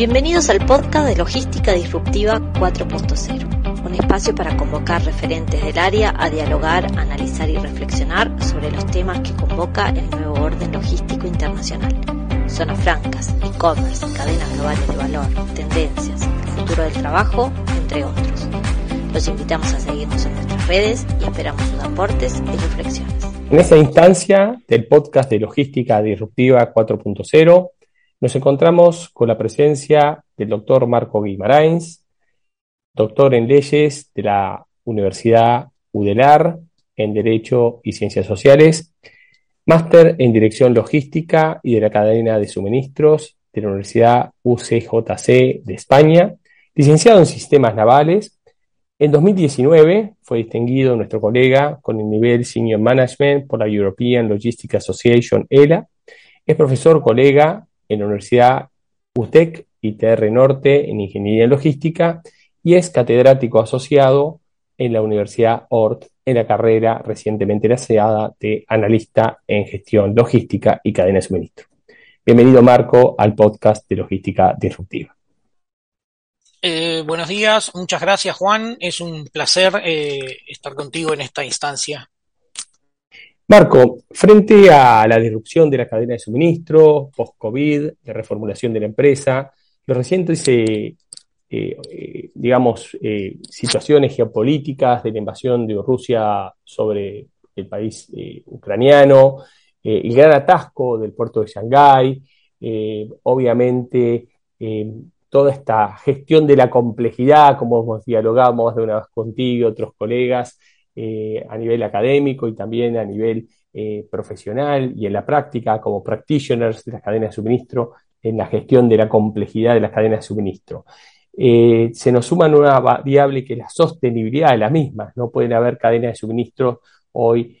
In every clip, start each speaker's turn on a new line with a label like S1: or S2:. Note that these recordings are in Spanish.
S1: Bienvenidos al podcast de Logística Disruptiva 4.0, un espacio para convocar referentes del área a dialogar, analizar y reflexionar sobre los temas que convoca el nuevo orden logístico internacional. Zonas francas, e-commerce, cadenas globales de valor, tendencias, el futuro del trabajo, entre otros. Los invitamos a seguirnos en nuestras redes y esperamos sus aportes y reflexiones.
S2: En esta instancia del podcast de Logística Disruptiva 4.0, nos encontramos con la presencia del doctor Marco Guimarains, doctor en leyes de la Universidad UDELAR en Derecho y Ciencias Sociales, máster en Dirección Logística y de la Cadena de Suministros de la Universidad UCJC de España, licenciado en Sistemas Navales. En 2019 fue distinguido nuestro colega con el nivel Senior Management por la European Logistics Association, ELA. Es profesor colega en la Universidad UTEC y TR Norte en Ingeniería Logística y es catedrático asociado en la Universidad ORT en la carrera recientemente lanzada de analista en gestión logística y cadena de suministro. Bienvenido Marco al podcast de Logística Disruptiva.
S3: Eh, buenos días, muchas gracias Juan, es un placer eh, estar contigo en esta instancia.
S2: Marco, frente a la disrupción de la cadena de suministro, post-COVID, de reformulación de la empresa, los recientes, eh, eh, digamos, eh, situaciones geopolíticas de la invasión de Rusia sobre el país ucraniano, el gran atasco del puerto de Shanghái, obviamente toda esta gestión de la complejidad, como hemos dialogado más de una vez contigo y otros colegas, eh, a nivel académico y también a nivel eh, profesional y en la práctica como practitioners de las cadenas de suministro en la gestión de la complejidad de las cadenas de suministro. Eh, se nos suma una variable que es la sostenibilidad de las mismas. No pueden haber cadenas de suministro hoy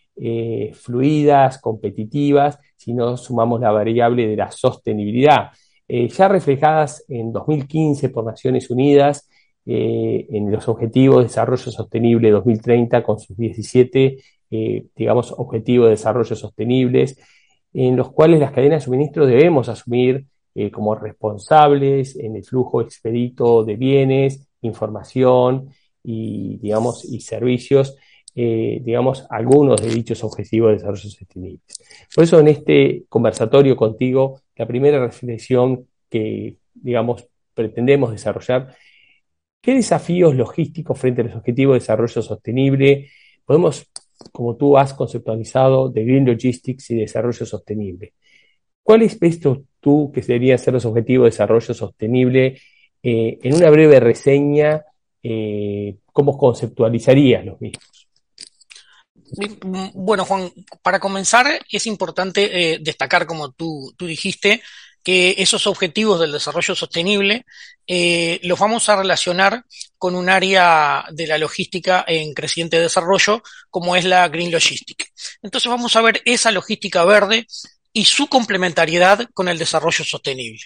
S2: fluidas, competitivas, si no sumamos la variable de la sostenibilidad. ya reflejadas en 2015 por Naciones Unidas eh, en los Objetivos de Desarrollo Sostenible 2030 con sus 17, eh, digamos, Objetivos de Desarrollo Sostenibles, en los cuales las cadenas de suministro debemos asumir eh, como responsables en el flujo expedito de bienes, información y, digamos, y servicios, digamos, algunos de dichos Objetivos de Desarrollo Sostenible. Por eso en este conversatorio contigo, la primera reflexión que, digamos, pretendemos desarrollar ¿Qué desafíos logísticos frente a los objetivos de desarrollo sostenible podemos, como tú has conceptualizado, de Green Logistics y desarrollo sostenible? ¿Cuáles ves tú que deberían ser los objetivos de desarrollo sostenible? Eh, en una breve reseña, eh, ¿cómo conceptualizarías los mismos?
S3: Bueno, Juan, para comenzar es importante eh, destacar, como tú, tú dijiste, que esos objetivos del desarrollo sostenible eh, los vamos a relacionar con un área de la logística en creciente desarrollo como es la Green Logistics. Entonces vamos a ver esa logística verde y su complementariedad con el desarrollo sostenible.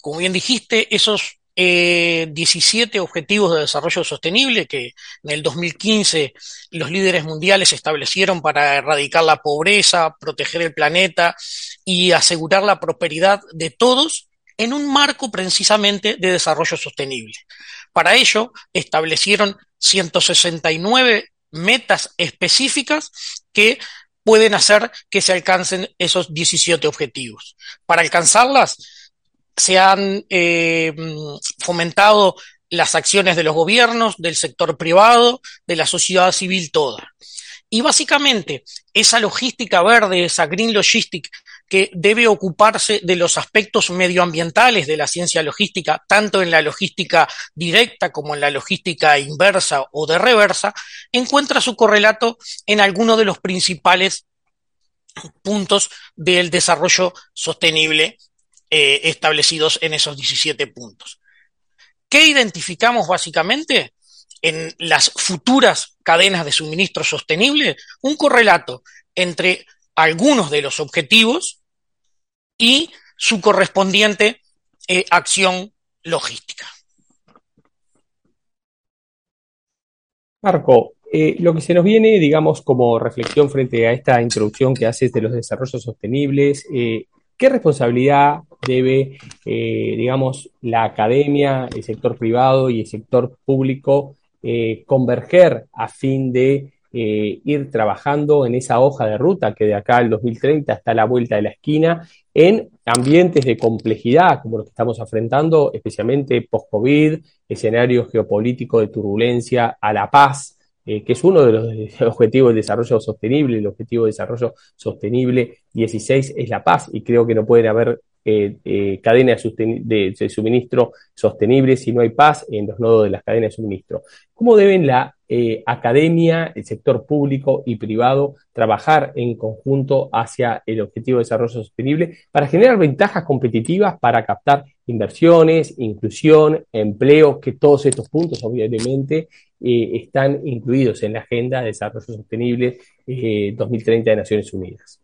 S3: Como bien dijiste, esos 17 eh, objetivos de desarrollo sostenible que en el 2015 los líderes mundiales establecieron para erradicar la pobreza, proteger el planeta y asegurar la prosperidad de todos en un marco precisamente de desarrollo sostenible. Para ello, establecieron 169 metas específicas que pueden hacer que se alcancen esos 17 objetivos. Para alcanzarlas, se han eh, fomentado las acciones de los gobiernos, del sector privado, de la sociedad civil toda. Y básicamente, esa logística verde, esa green logistic que debe ocuparse de los aspectos medioambientales de la ciencia logística, tanto en la logística directa como en la logística inversa o de reversa, encuentra su correlato en algunos de los principales puntos del desarrollo sostenible eh, establecidos en esos 17 puntos. ¿Qué identificamos básicamente? En las futuras cadenas de suministro sostenible, un correlato entre algunos de los objetivos y su correspondiente eh, acción logística.
S2: Marco, eh, lo que se nos viene, digamos, como reflexión frente a esta introducción que haces de los desarrollos sostenibles, ¿Qué responsabilidad debe, eh, digamos, la academia, el sector privado y el sector público eh, converger a fin de eh, ir trabajando en esa hoja de ruta que de acá al 2030 está a la vuelta de la esquina en ambientes de complejidad como los que estamos enfrentando, especialmente post-COVID, escenarios geopolíticos de turbulencia a la paz, eh, que es uno de los objetivos de desarrollo sostenible. El objetivo de desarrollo sostenible 16 es la paz y creo que no pueden haber eh, eh, cadenas de, de, suministro sostenibles si no hay paz en los nodos de las cadenas de suministro. ¿Cómo deben la eh, academia, el sector público y privado trabajar en conjunto hacia el objetivo de desarrollo sostenible para generar ventajas competitivas para captar inversiones, inclusión, empleo, que todos estos puntos obviamente eh, están incluidos en la Agenda de Desarrollo Sostenible 2030 de Naciones Unidas?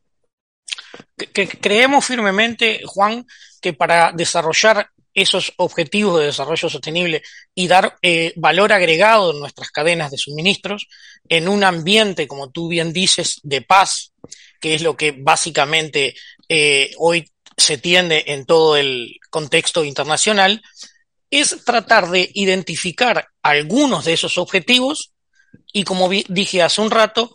S3: que creemos firmemente, Juan, que para desarrollar esos objetivos de desarrollo sostenible y dar eh, valor agregado en nuestras cadenas de suministros en un ambiente, como tú bien dices, de paz, que es lo que básicamente eh, hoy se tiende en todo el contexto internacional, es tratar de identificar algunos de esos objetivos y, como dije hace un rato,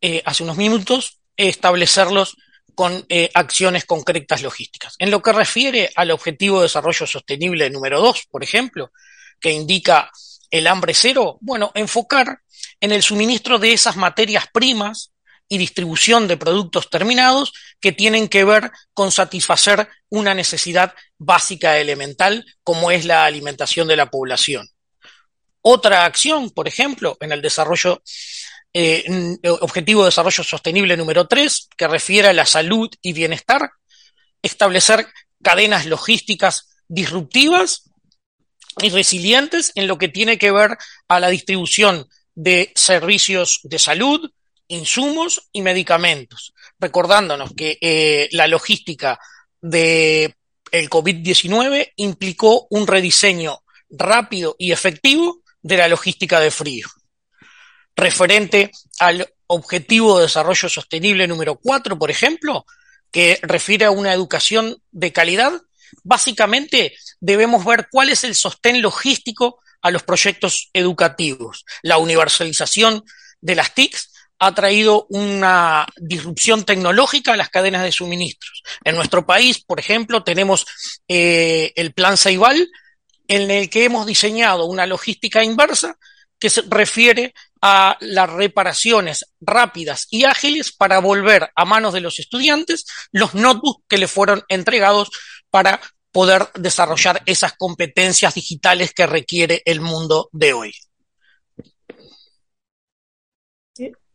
S3: eh, hace unos minutos, establecerlos con eh, acciones concretas logísticas. En lo que refiere al objetivo de desarrollo sostenible número 2, por ejemplo, que indica el hambre cero, bueno, enfocar en el suministro de esas materias primas y distribución de productos terminados que tienen que ver con satisfacer una necesidad básica elemental como es la alimentación de la población. Otra acción, por ejemplo, en el desarrollo eh, objetivo de Desarrollo Sostenible número 3, que refiere a la salud y bienestar, establecer cadenas logísticas disruptivas y resilientes en lo que tiene que ver a la distribución de servicios de salud, insumos y medicamentos, recordándonos que eh, la logística de el COVID-19 implicó un rediseño rápido y efectivo de la logística de frío referente al Objetivo de Desarrollo Sostenible número 4, por ejemplo, que refiere a una educación de calidad, básicamente debemos ver cuál es el sostén logístico a los proyectos educativos. La universalización de las TICs ha traído una disrupción tecnológica a las cadenas de suministros. En nuestro país, por ejemplo, tenemos eh, el Plan Ceibal, en el que hemos diseñado una logística inversa que se refiere a las reparaciones rápidas y ágiles para volver a manos de los estudiantes los notebooks que le fueron entregados para poder desarrollar esas competencias digitales que requiere el mundo de hoy.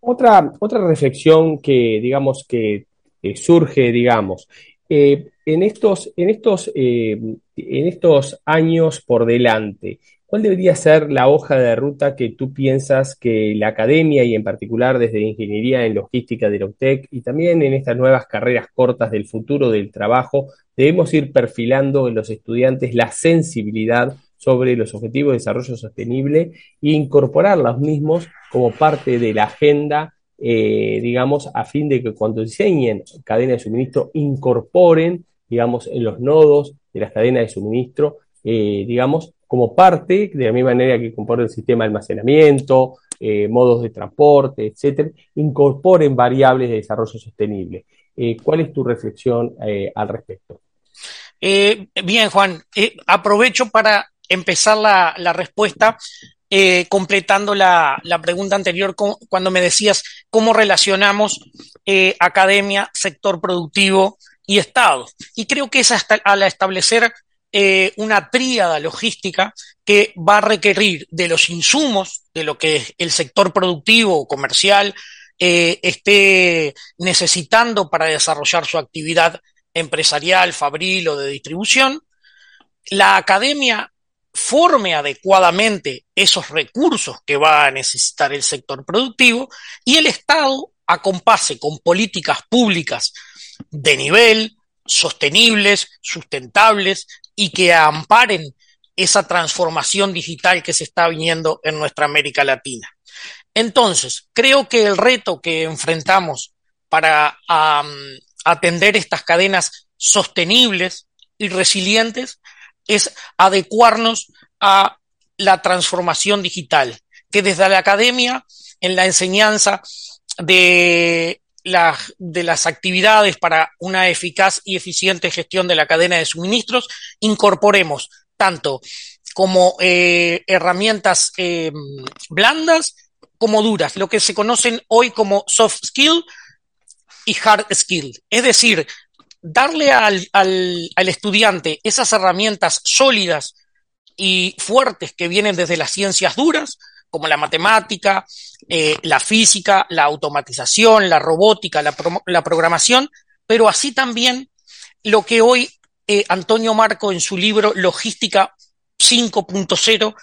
S2: Otra, otra reflexión que, digamos, que surge, digamos, eh, en, estos, en, estos, eh, en estos años por delante, ¿Cuál debería ser la hoja de ruta que tú piensas que la academia y en particular desde Ingeniería en Logística de Loctec y también en estas nuevas carreras cortas del futuro del trabajo debemos ir perfilando en los estudiantes la sensibilidad sobre los objetivos de desarrollo sostenible e incorporar los mismos como parte de la agenda, eh, digamos, a fin de que cuando diseñen cadenas de suministro incorporen, digamos, en los nodos de las cadenas de suministro, eh, digamos, como parte, de la misma manera que compone el sistema de almacenamiento, eh, modos de transporte, etcétera, incorporen variables de desarrollo sostenible. ¿Cuál es tu reflexión al respecto?
S3: bien, Juan, aprovecho para empezar la, respuesta completando la, pregunta anterior cuando me decías cómo relacionamos academia, sector productivo y Estado. Y creo que es hasta, al establecer eh, una tríada logística que va a requerir de los insumos de lo que el sector productivo o comercial eh, esté necesitando para desarrollar su actividad empresarial, fabril o de distribución. La academia forme adecuadamente esos recursos que va a necesitar el sector productivo y el Estado acompase con políticas públicas de nivel, sostenibles, sustentables, y que amparen esa transformación digital que se está viniendo en nuestra América Latina. Entonces, creo que el reto que enfrentamos para atender estas cadenas sostenibles y resilientes es adecuarnos a la transformación digital, que desde la academia, en la enseñanza de, de las actividades para una eficaz y eficiente gestión de la cadena de suministros, incorporemos tanto como eh, herramientas eh, blandas como duras, lo que se conocen hoy como soft skill y hard skill. Es decir, darle al, al, al estudiante esas herramientas sólidas y fuertes que vienen desde las ciencias duras, como la matemática, eh, la física, la automatización, la robótica, la, la, programación, pero así también lo que hoy eh, Antonio Marco en su libro Logística 5.0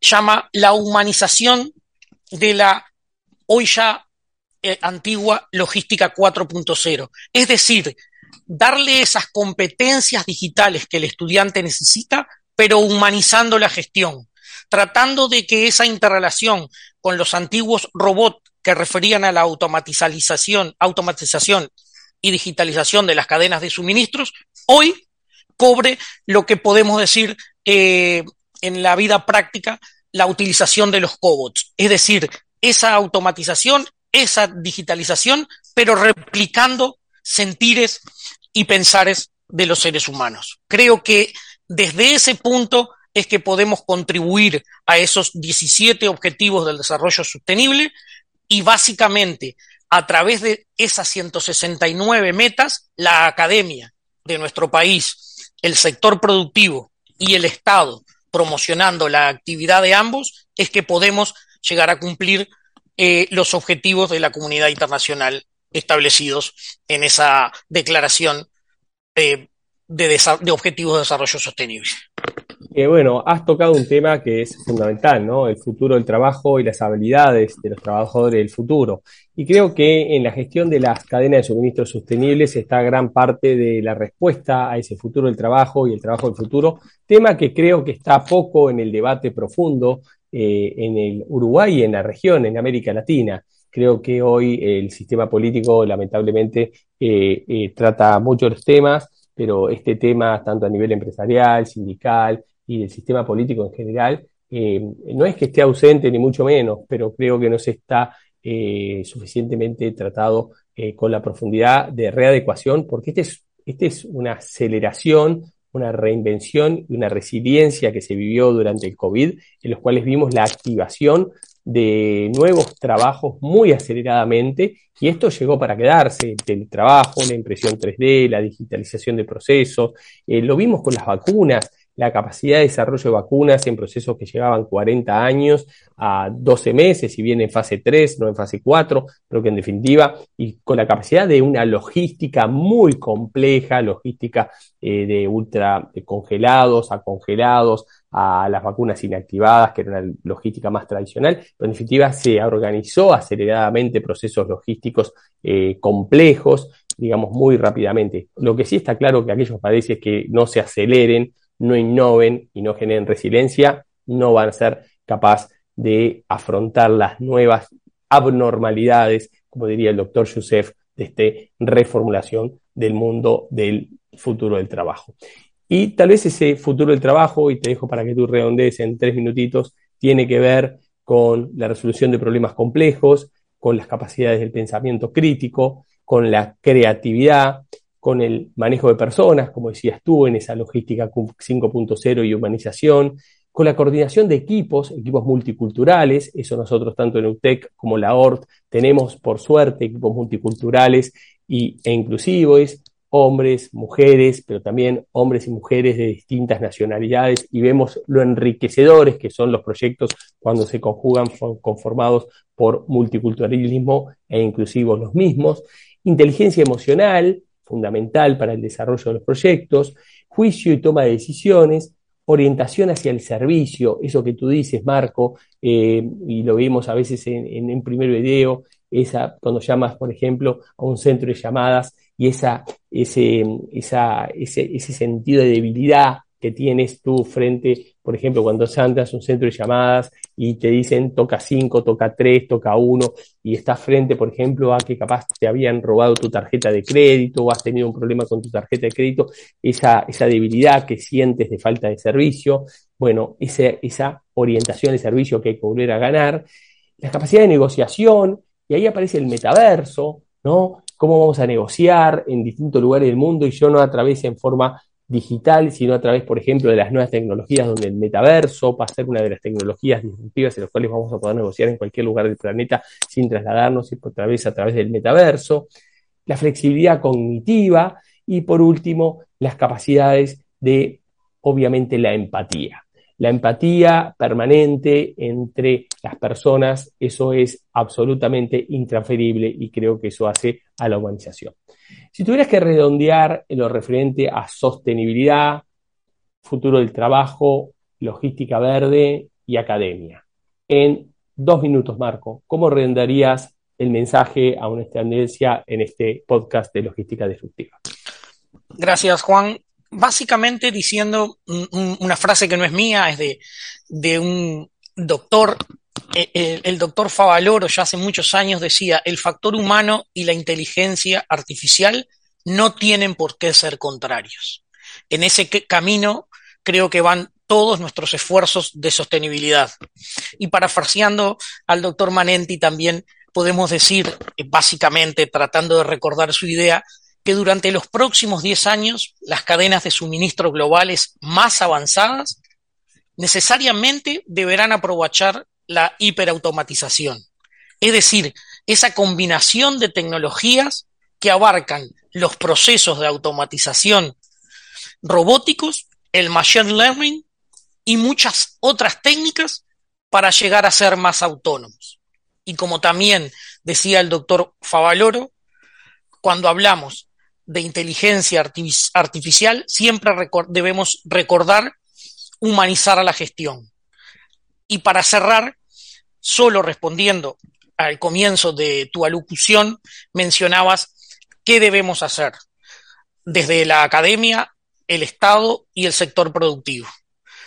S3: llama la humanización de la hoy ya eh, antigua logística 4.0. Es decir, darle esas competencias digitales que el estudiante necesita, pero humanizando la gestión, tratando de que esa interrelación con los antiguos robots que referían a la automatización, automatización y digitalización de las cadenas de suministros, hoy cobre lo que podemos decir eh, en la vida práctica, la utilización de los cobots, es decir, esa automatización, esa digitalización, pero replicando sentires y pensares de los seres humanos. Creo que desde ese punto es que podemos contribuir a esos 17 objetivos del desarrollo sostenible y básicamente a través de esas 169 metas, la academia de nuestro país, el sector productivo y el Estado promocionando la actividad de ambos, es que podemos llegar a cumplir eh, los objetivos de la comunidad internacional establecidos en esa declaración de, de, objetivos de desarrollo sostenible.
S2: Eh, bueno, has tocado un tema que es fundamental, ¿no? El futuro del trabajo y las habilidades de los trabajadores del futuro. Y creo que en la gestión de las cadenas de suministro sostenibles está gran parte de la respuesta a ese futuro del trabajo y el trabajo del futuro, tema que creo que está poco en el debate profundo eh, en el Uruguay y en la región, en América Latina. Creo que hoy el sistema político lamentablemente eh, eh, trata muchos temas, pero este tema, tanto a nivel empresarial, sindical, y del sistema político en general, eh, no es que esté ausente ni mucho menos, pero creo que no se está eh, suficientemente tratado eh, con la profundidad de readecuación, porque este es, este es una aceleración, una reinvención y una resiliencia que se vivió durante el COVID, en los cuales vimos la activación de nuevos trabajos muy aceleradamente y esto llegó para quedarse, el trabajo, la impresión 3D, la digitalización de procesos, lo vimos con las vacunas, la capacidad de desarrollo de vacunas en procesos que llegaban 40 años a 12 meses, si bien en fase 3, no en fase 4, pero que en definitiva, y con la capacidad de una logística muy compleja, logística eh, de ultra congelados a congelados, a las vacunas inactivadas, que era una logística más tradicional, pero en definitiva se organizó aceleradamente procesos logísticos eh, complejos, digamos, muy rápidamente. Lo que sí está claro que aquellos países que no se aceleren, no innoven y no generen resiliencia, no van a ser capaces de afrontar las nuevas abnormalidades, como diría el doctor Youssef, de esta reformulación del mundo del futuro del trabajo. Y tal vez ese futuro del trabajo, y te dejo para que tú redondees en tres minutitos, tiene que ver con la resolución de problemas complejos, con las capacidades del pensamiento crítico, con la creatividad, con el manejo de personas, como decías tú, en esa logística 5.0 y humanización, con la coordinación de equipos, equipos multiculturales, eso nosotros tanto en UTEC como la ORT tenemos por suerte equipos multiculturales y, e inclusivos, hombres, mujeres, pero también hombres y mujeres de distintas nacionalidades y vemos lo enriquecedores que son los proyectos cuando se conjugan conformados por multiculturalismo e inclusivos los mismos, inteligencia emocional, fundamental para el desarrollo de los proyectos, juicio y toma de decisiones, orientación hacia el servicio, eso que tú dices, Marco, eh, y lo vimos a veces en, un primer video, esa, cuando llamas, por ejemplo, a un centro de llamadas y esa, ese, ese, ese sentido de debilidad que tienes tú frente por ejemplo, cuando andas a un centro de llamadas y te dicen toca 5, toca 3, toca 1 y estás frente, por ejemplo, a que capaz te habían robado tu tarjeta de crédito o has tenido un problema con tu tarjeta de crédito, esa, esa debilidad que sientes de falta de servicio, bueno, esa, esa orientación de servicio que hay que volver a ganar, la capacidad de negociación, y ahí aparece el metaverso, ¿no? Cómo vamos a negociar en distintos lugares del mundo y yo no a en forma digital, sino a través, por ejemplo, de las nuevas tecnologías, donde el metaverso va a ser una de las tecnologías disruptivas en las cuales vamos a poder negociar en cualquier lugar del planeta sin trasladarnos y por través, a través del metaverso, la flexibilidad cognitiva y, por último, las capacidades de, obviamente, la empatía. La empatía permanente entre las personas, eso es absolutamente intransferible y creo que eso hace a la humanización. Si tuvieras que redondear en lo referente a sostenibilidad, futuro del trabajo, logística verde y academia, en dos minutos, Marco, ¿cómo redondearías el mensaje a una tendencia en este podcast de logística disruptiva?
S3: Gracias, Juan. Básicamente diciendo una frase que no es mía, es de, un doctor el, el, doctor Favaloro ya hace muchos años decía, el factor humano y la inteligencia artificial no tienen por qué ser contrarios. En ese camino creo que van todos nuestros esfuerzos de sostenibilidad. Y parafraseando al doctor Manenti también podemos decir, eh, básicamente tratando de recordar su idea, que durante los próximos 10 años las cadenas de suministro globales más avanzadas necesariamente deberán aprovechar la hiperautomatización. Es decir, esa combinación de tecnologías que abarcan los procesos de automatización robóticos, el machine learning y muchas otras técnicas para llegar a ser más autónomos. Y como también decía el doctor Favaloro, cuando hablamos de inteligencia artificial, siempre debemos recordar humanizar a la gestión. Y para cerrar, solo respondiendo al comienzo de tu alocución, mencionabas qué debemos hacer desde la academia, el Estado y el sector productivo.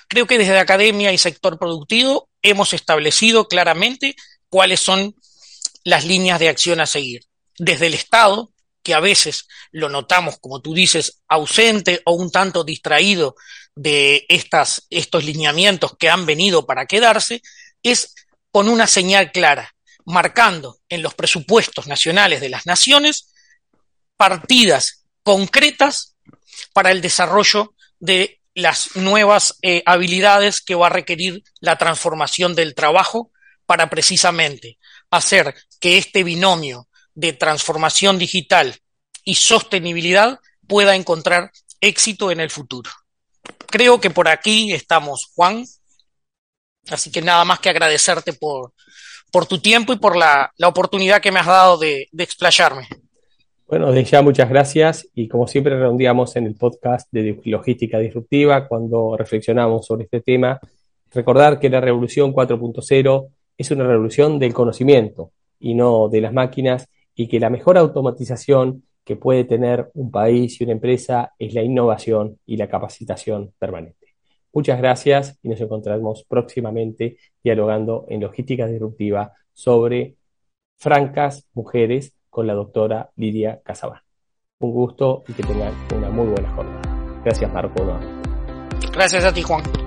S3: Creo que desde la academia y sector productivo hemos establecido claramente cuáles son las líneas de acción a seguir. Desde el Estado, que a veces lo notamos, como tú dices, ausente o un tanto distraído de estas, estos lineamientos que han venido para quedarse, es con una señal clara, marcando en los presupuestos nacionales de las naciones partidas concretas para el desarrollo de las nuevas eh, habilidades que va a requerir la transformación del trabajo para precisamente hacer que este binomio de transformación digital y sostenibilidad pueda encontrar éxito en el futuro. Creo que por aquí estamos, Juan. Así que nada más que agradecerte por, por tu tiempo y por la, la, oportunidad que me has dado de, de explayarme.
S2: Bueno, de ya muchas gracias y como siempre redondeamos en el podcast de Logística Disruptiva cuando reflexionamos sobre este tema, recordar que la revolución 4.0 es una revolución del conocimiento y no de las máquinas y que la mejor automatización que puede tener un país y una empresa es la innovación y la capacitación permanente. Muchas gracias y nos encontraremos próximamente dialogando en logística disruptiva sobre francas mujeres con la doctora Lidia Casabán. Un gusto y que tengan una muy buena jornada. Gracias, Marco.
S3: Gracias a ti, Juan.